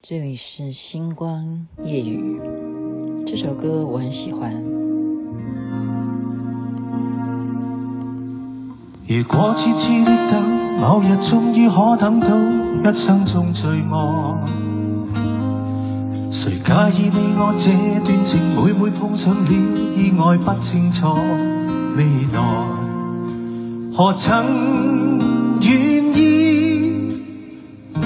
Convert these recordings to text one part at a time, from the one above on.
这里是星光夜雨，这首歌我很喜欢。如果痴痴的等，某日终于可等到一生中最爱，谁介意你我这段情？每每碰上了意外，不清楚未来，何曾愿意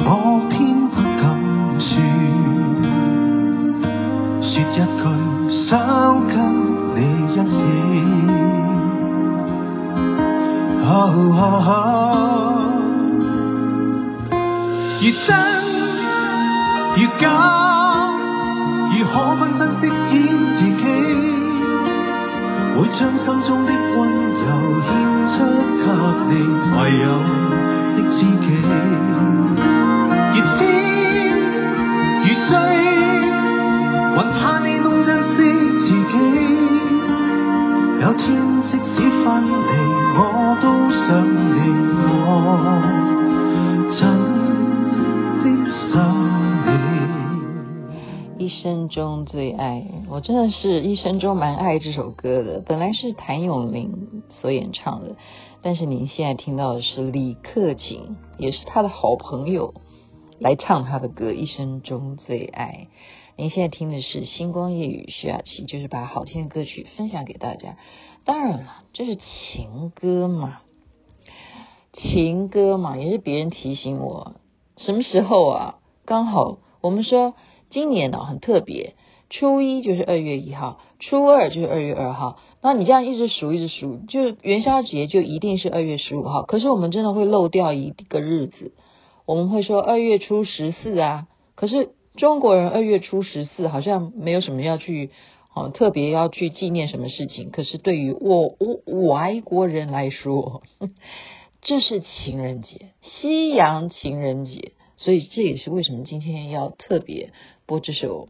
我偏不敢说。说一句想跟你一起，哦哦哦，如真越假，如可分身饰演自己，会将心中的温柔献出给你，唯有的知己，生中最爱，我真的是一生中蛮爱这首歌的。本来是谭咏麟所演唱的，但是您现在听到的是李克勤，也是他的好朋友来唱他的歌《一生中最爱》。您现在听的是星光夜雨，徐雅琪就是把好听的歌曲分享给大家。当然了，这是情歌嘛，情歌嘛，也是别人提醒我什么时候啊？刚好我们说今年呢、很特别，初一就是二月一号，初二就是二月二号。那你这样一直数一直数，就元宵节就一定是二月十五号。可是我们真的会漏掉一个日子，我们会说二月初十四啊，可是。中国人二月初十四好像没有什么要去，哦，特别要去纪念什么事情。可是对于我我外国人来说，这是情人节，西洋情人节。所以这也是为什么今天要特别播这首《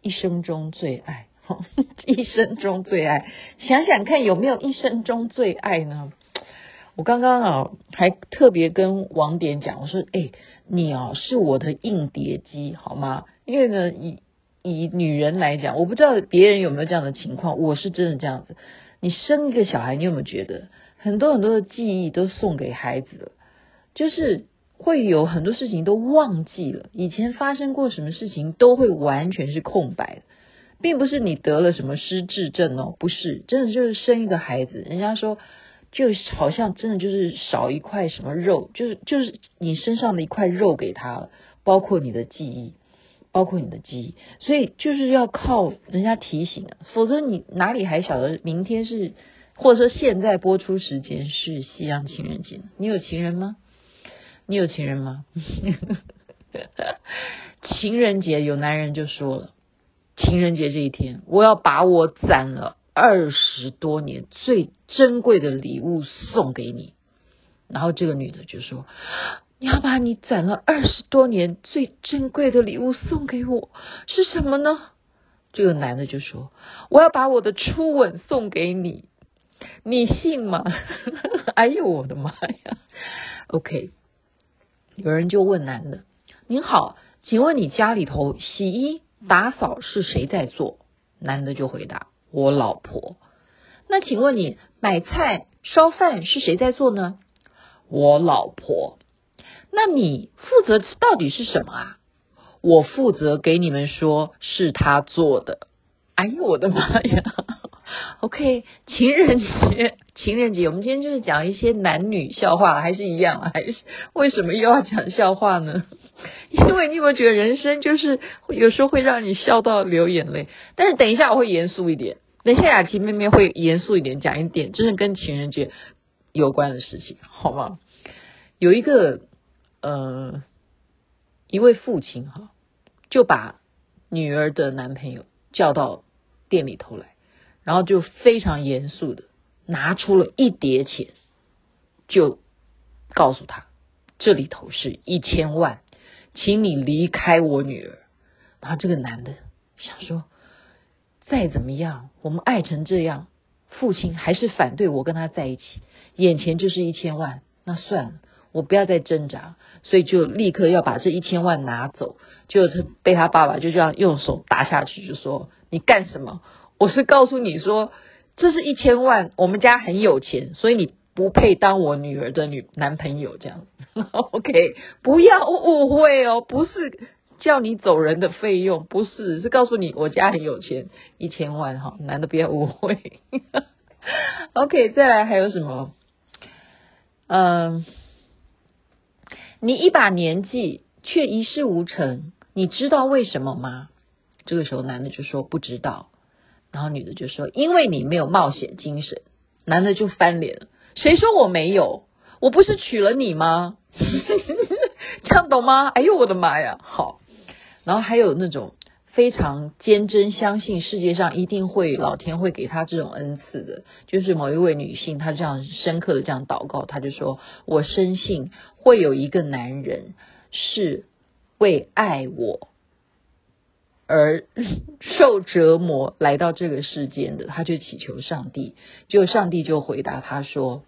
一生中最爱》。一生中最爱，想想看有没有一生中最爱呢？我刚刚啊，还特别跟王典讲，我说：“哎，你啊是我的硬碟机，好吗？因为呢，以以女人来讲，我不知道别人有没有这样的情况，我是真的这样子。你生一个小孩，你有没有觉得很多很多的记忆都送给孩子了？就是会有很多事情都忘记了，以前发生过什么事情都会完全是空白的，并不是你得了什么失智症哦，不是，真的就是生一个孩子，人家说。”就好像真的就是少一块什么肉，就是就是你身上的一块肉给他了，包括你的记忆，包括你的记忆，所以就是要靠人家提醒啊，否则你哪里还晓得明天是，或者说现在播出时间是西洋情人节？你有情人吗？你有情人吗？情人节有男人就说了，情人节这一天，我要把我攒了。二十多年最珍贵的礼物送给你，然后这个女的就说：“你要把你攒了二十多年最珍贵的礼物送给我，是什么呢？”这个男的就说：“我要把我的初吻送给你，你信吗？” 哎呦我的妈呀！OK，有人就问男的：“您好，请问你家里头洗衣打扫是谁在做？”男的就回答。我老婆，那请问你买菜烧饭是谁在做呢？我老婆，那你负责到底是什么啊？我负责给你们说是他做的。哎呦我的妈呀 OK，情人节，情人节，我们今天就是讲一些男女笑话，还是一样，还是为什么又要讲笑话呢？因为你有没有觉得人生就是有时候会让你笑到流眼泪？但是等一下我会严肃一点。等一下，雅琪妹妹会严肃一点讲一点，真是跟情人节有关的事情，好吗？有一个呃，一位父亲哈，就把女儿的男朋友叫到店里头来，然后就非常严肃的拿出了一叠钱，就告诉他这里头是一千万，请你离开我女儿。然后这个男的想说，再怎么样，我们爱成这样，父亲还是反对我跟他在一起，眼前就是一千万，那算了。我不要再挣扎，所以就立刻要把这一千万拿走。就是被他爸爸就这样用手打下去，就说：“你干什么？我是告诉你说，这是一千万，我们家很有钱，所以你不配当我女儿的女男朋友。”这样，OK，不要误会哦，不是叫你走人的费用，不是，是告诉你我家很有钱，一千万哈，男的不要误会。OK，再来还有什么？嗯。你一把年纪却一事无成，你知道为什么吗？这个时候男的就说不知道，然后女的就说因为你没有冒险精神。男的就翻脸了，谁说我没有？我不是娶了你吗？这样懂吗？哎呦我的妈呀！好，然后还有那种。非常坚贞，相信世界上一定会老天会给他这种恩赐的，就是某一位女性，她这样深刻的这样祷告，她就说：“我深信会有一个男人是为爱我而 受折磨来到这个世间的。”他就祈求上帝，结果上帝就回答他说：“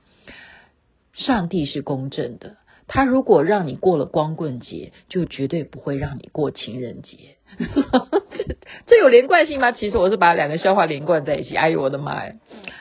上帝是公正的，他如果让你过了光棍节，就绝对不会让你过情人节。”这这有连贯性吗？其实我是把两个笑话连贯在一起。哎呦我的妈呀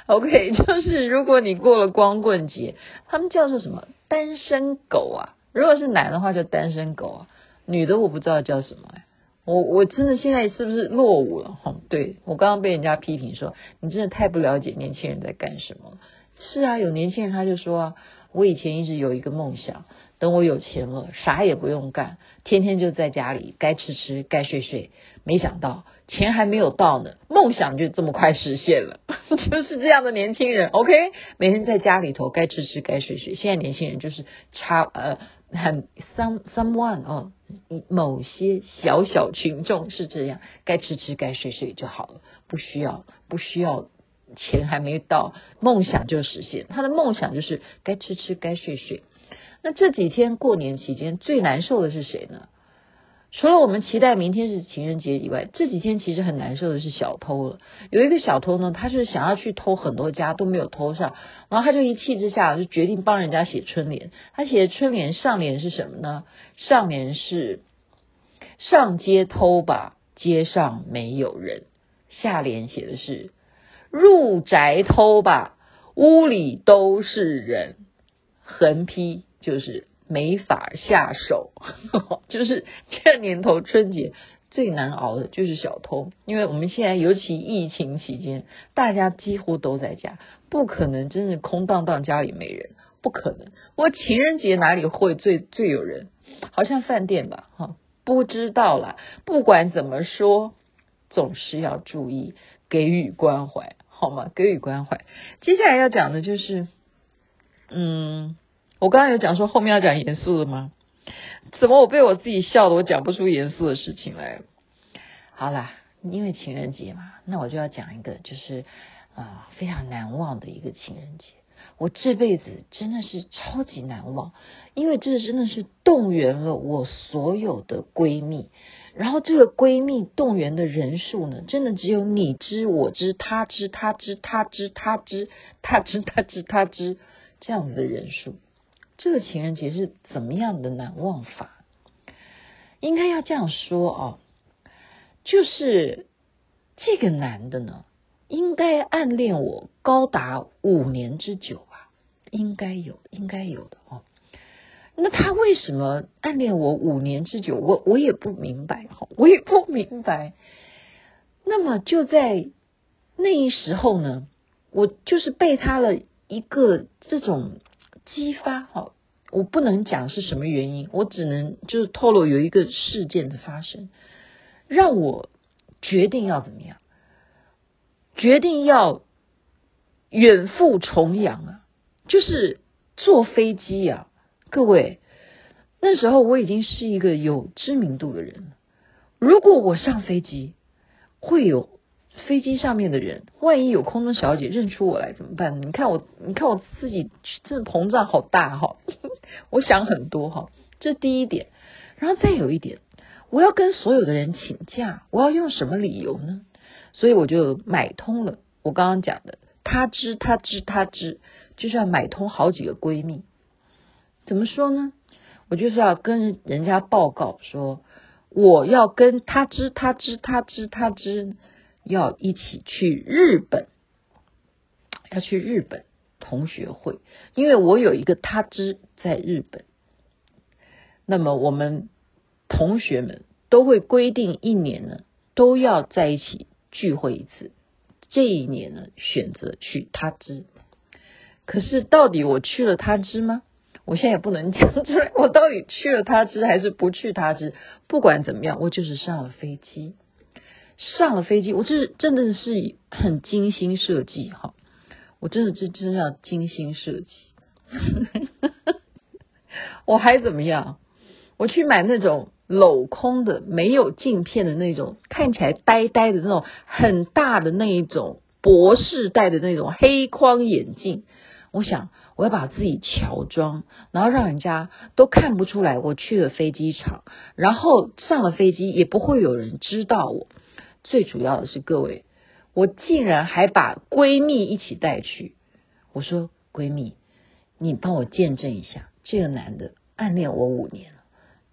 ！OK，就是如果你过了光棍节，他们叫做什么？单身狗啊。如果是男的话叫单身狗啊，女的我不知道叫什么哎。我我真的现在是不是落伍了？哈，对，我刚刚被人家批评说你真的太不了解年轻人在干什么。是啊，有年轻人他就说啊，我以前一直有一个梦想。等我有钱了，啥也不用干，天天就在家里，该吃吃，该睡睡。没想到钱还没有到呢，梦想就这么快实现了，就是这样的年轻人。OK，每天在家里头，该吃吃，该睡睡。现在年轻人就是差呃很 some someone 哦，某些小小群众是这样，该吃吃，该睡睡就好了，不需要不需要钱还没到，梦想就实现。他的梦想就是该吃吃，该睡睡。那这几天过年期间最难受的是谁呢？除了我们期待明天是情人节以外，这几天其实很难受的是小偷了。有一个小偷呢，他是想要去偷很多家都没有偷上，然后他就一气之下就决定帮人家写春联。他写的春联上联是什么呢？上联是“上街偷吧，街上没有人”，下联写的是“入宅偷吧，屋里都是人”，横批。就是没法下手，就是这年头春节最难熬的就是小偷，因为我们现在尤其疫情期间，大家几乎都在家，不可能真是空荡荡家里没人，不可能。我情人节哪里会最最有人？好像饭店吧，哈，不知道啦。不管怎么说，总是要注意给予关怀，好吗？给予关怀。接下来要讲的就是，嗯。我刚刚有讲说后面要讲严肃的吗？怎么我被我自己笑的，我讲不出严肃的事情来？好啦，因为情人节嘛，那我就要讲一个，就是啊、非常难忘的一个情人节。我这辈子真的是超级难忘，因为这真的是动员了我所有的闺蜜，然后这个闺蜜动员的人数呢，真的只有你知我知他知他知他知他知他知他知他知这样子的人数。这个情人节是怎么样的难忘法？应该要这样说哦，就是这个男的呢，应该暗恋我高达五年之久吧？应该有，应该有的哦。那他为什么暗恋我五年之久？我我也不明白，我也不明白。那么就在那一时候呢，我就是被他的一个这种。激发哈，我不能讲是什么原因，我只能就是透露有一个事件的发生，让我决定要怎么样，决定要远赴重洋啊，就是坐飞机啊，各位，那时候我已经是一个有知名度的人了，如果我上飞机，会有飞机上面的人，万一有空中小姐认出我来怎么办？你看我，你看我自己，这膨胀好大哈！我想很多哈，这第一点。然后再有一点，我要跟所有的人请假，我要用什么理由呢？所以我就买通了我刚刚讲的，他知他知他知，就是要买通好几个闺蜜。怎么说呢？我就是要跟人家报告说，我要跟他知他知他知他知，要一起去日本，要去日本同学会，因为我有一个他知在日本。那么我们同学们都会规定一年呢，都要在一起聚会一次。这一年呢，选择去他知。可是到底我去了他知吗？我现在也不能讲出来，我到底去了他知还是不去他知？不管怎么样，我就是上了飞机，上了飞机，我这真的是很精心设计哈，我真的这真的要精心设计，我还怎么样？我去买那种镂空的、没有镜片的那种，看起来呆呆的那种很大的那一种博士戴的那种黑框眼镜。我想我要把自己乔装，然后让人家都看不出来我去了飞机场，然后上了飞机也不会有人知道我。最主要的是各位，我竟然还把闺蜜一起带去。我说闺蜜，你帮我见证一下，这个男的暗恋我五年了。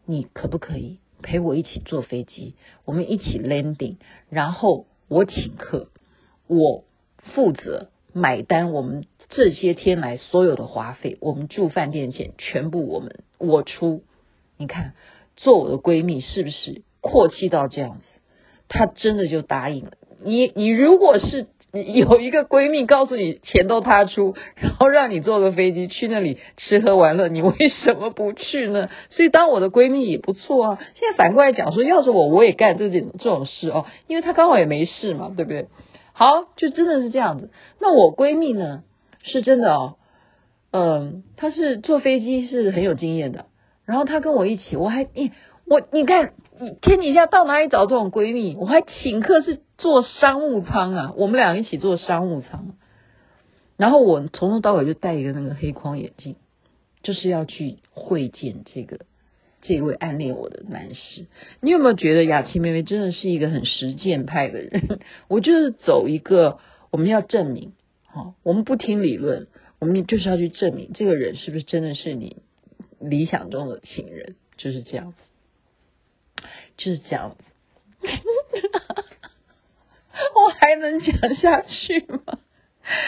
你可不可以陪我一起坐飞机？我们一起 landing，然后我请客，我负责买单。我们这些天来所有的花费，我们住饭店钱全部我们我出。你看，做我的闺蜜是不是阔气到这样子？她真的就答应了。你你如果是。有一个闺蜜告诉你钱都她出，然后让你坐个飞机去那里吃喝玩乐，你为什么不去呢？所以当我的闺蜜也不错啊。现在反过来讲说，要是我我也干这件这种事哦，因为她刚好也没事嘛，对不对？好，就真的是这样子。那我闺蜜呢，是真的哦，嗯，她是坐飞机是很有经验的，然后她跟我一起，我还诶我你看，你天底下到哪里找这种闺蜜？我还请客是坐商务舱啊，我们俩一起坐商务舱。然后我从头到尾就戴一个那个黑框眼镜，就是要去会见这个这位暗恋我的男士。你有没有觉得雅琪妹妹真的是一个很实践派的人？我就是走一个我们要证明，好，我们不听理论，我们就是要去证明这个人是不是真的是你理想中的情人，就是这样子。就是这样子，我还能讲下去吗？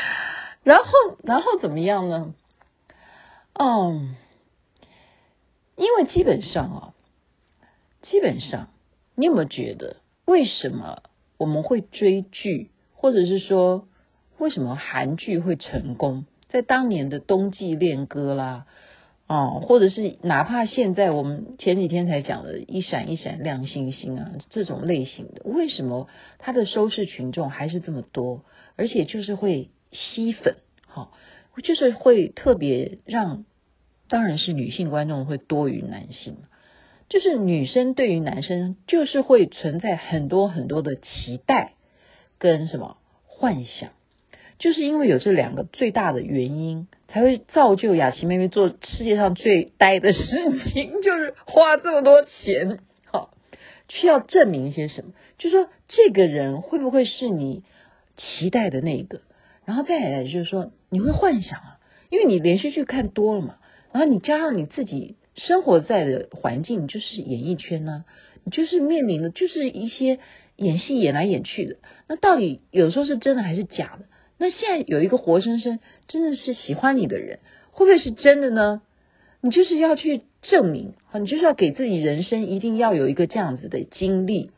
然后，然后怎么样呢？嗯，因为基本上啊，基本上，你有没有觉得，为什么我们会追剧，或者是说，为什么韩剧会成功？在当年的冬季恋歌啦。哦，或者是哪怕现在我们前几天才讲的一闪一闪亮星星啊，这种类型的，为什么它的收视群众还是这么多？而且就是会吸粉，好，就是会特别让，当然是女性观众会多于男性，就是女生对于男生就是会存在很多很多的期待跟什么幻想。就是因为有这两个最大的原因，才会造就雅琪妹妹做世界上最呆的事情，就是花这么多钱，好，需要证明一些什么？就说这个人会不会是你期待的那一个？然后再来就是说，你会幻想啊，因为你连续剧看多了嘛，然后你加上你自己生活在的环境就是演艺圈呢、你就是面临的就是一些演戏演来演去的，那到底有时候是真的还是假的？那现在有一个活生生真的是喜欢你的人，会不会是真的呢？你就是要去证明，你就是要给自己人生一定要有一个这样子的经历，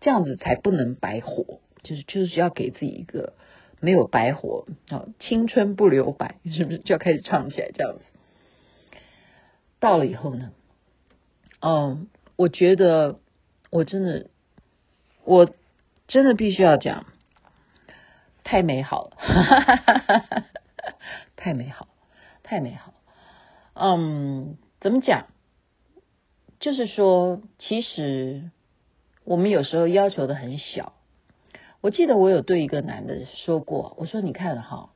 这样子才不能白活，就是就是要给自己一个没有白活啊，青春不留白，是不是就要开始唱起来这样子？到了以后呢，嗯，我觉得我真的，我真的必须要讲。太美好了，太美好，太美好。嗯，怎么讲？就是说，其实我们有时候要求的很小。我记得我有对一个男的说过，我说你看哈，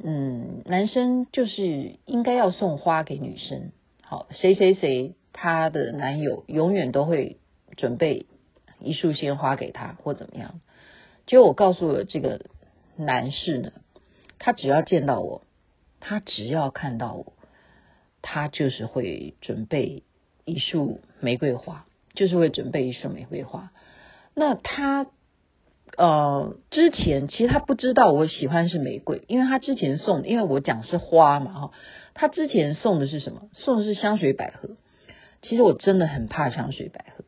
嗯，男生就是应该要送花给女生，好，谁谁谁他的男友永远都会准备一束鲜花给他或怎么样。结果我告诉了这个男士呢，他只要见到我，他只要看到我，他就是会准备一束玫瑰花，就是会准备一束玫瑰花。那他。呃，之前其实他不知道我喜欢是玫瑰，因为他之前送，因为我讲是花嘛哈，他之前送的是什么？送的是香水百合。其实我真的很怕香水百合，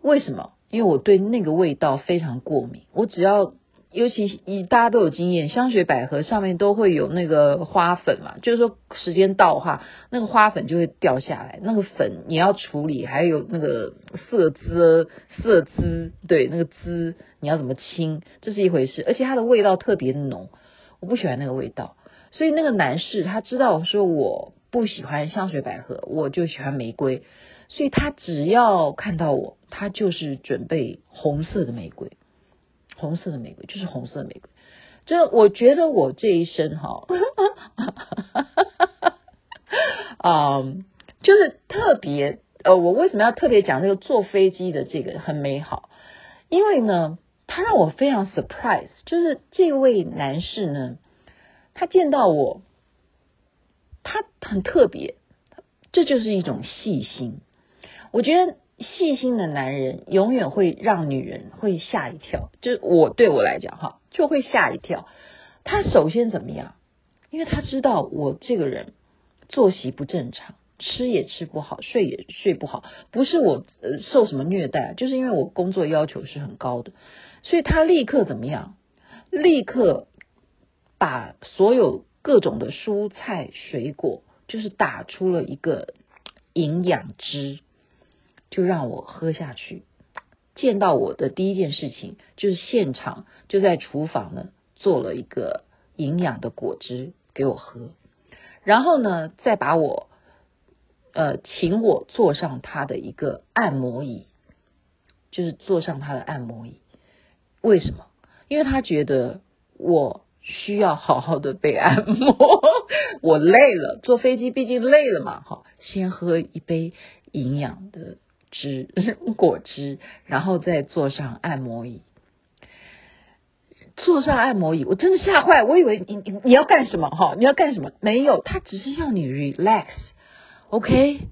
为什么？因为我对那个味道非常过敏，我只要。尤其以大家都有经验，香水百合上面都会有那个花粉嘛，就是说时间到的话，那个花粉就会掉下来。那个粉你要处理，还有那个色滋、色滋，对，那个滋你要怎么清，这是一回事。而且它的味道特别浓，我不喜欢那个味道。所以那个男士他知道说我不喜欢香水百合，我就喜欢玫瑰，所以他只要看到我，他就是准备红色的玫瑰。红色的玫瑰就是红色的玫瑰，这我觉得我这一生哈，啊、就是特别呃，我为什么要特别讲这个坐飞机的这个很美好？因为呢，他让我非常 surprise，就是这位男士呢，他见到我，他很特别，这就是一种细心，我觉得。细心的男人永远会让女人会吓一跳，就是我对我来讲哈，就会吓一跳。他首先怎么样？因为他知道我这个人作息不正常，吃也吃不好，睡也睡不好，不是我呃受什么虐待，就是因为我工作要求是很高的，所以他立刻怎么样？立刻把所有各种的蔬菜水果，就是打出了一个营养汁。就让我喝下去。见到我的第一件事情就是现场就在厨房呢做了一个营养的果汁给我喝，然后呢再把我呃请我坐上他的一个按摩椅，就是坐上他的按摩椅。为什么？因为他觉得我需要好好的被按摩，我累了，坐飞机毕竟累了嘛，哈，先喝一杯营养的。汁 果汁，然后再坐上按摩椅。坐上按摩椅，我真的吓坏，我以为你你你要干什么哈？你要干什么？没有，他只是要你 relax，OK？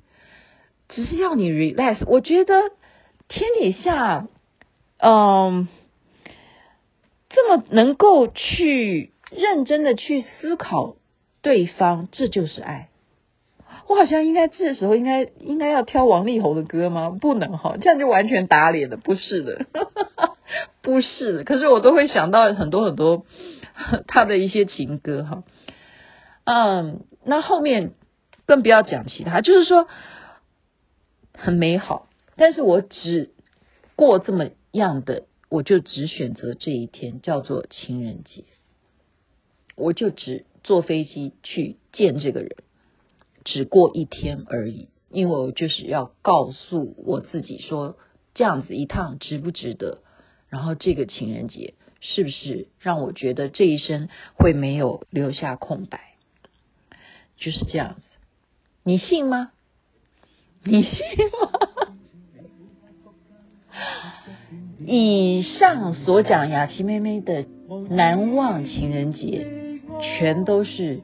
只是要你 relax。我觉得天底下，嗯，这么能够去认真的去思考对方，这就是爱。我好像应该这时候应该应该要挑王力宏的歌吗？不能哈，这样就完全打脸了。不是的，不是。可是我都会想到很多很多 他的一些情歌哈。嗯，那后面更不要讲其他，就是说很美好。但是我只过这么样的，我就只选择这一天叫做情人节，我就只坐飞机去见这个人。只过一天而已，因为我就是要告诉我自己说，这样子一趟值不值得？然后这个情人节是不是让我觉得这一生会没有留下空白？就是这样子，你信吗？你信吗？以上所讲雅琪妹妹的难忘情人节，全都是。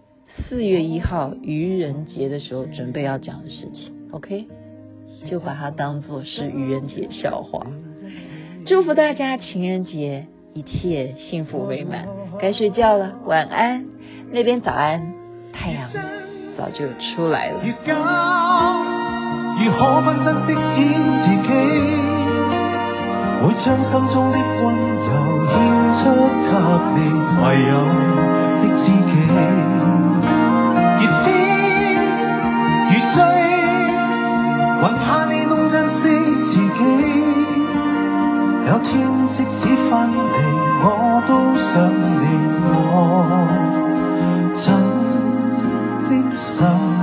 四月一号愚人节的时候，准备要讲的事情，OK，就把它当做是愚人节笑话。祝福大家情人节一切幸福美满。该睡觉了，晚安。那边早安，太阳早就出来了。天即使分离，我都想你，我真的想。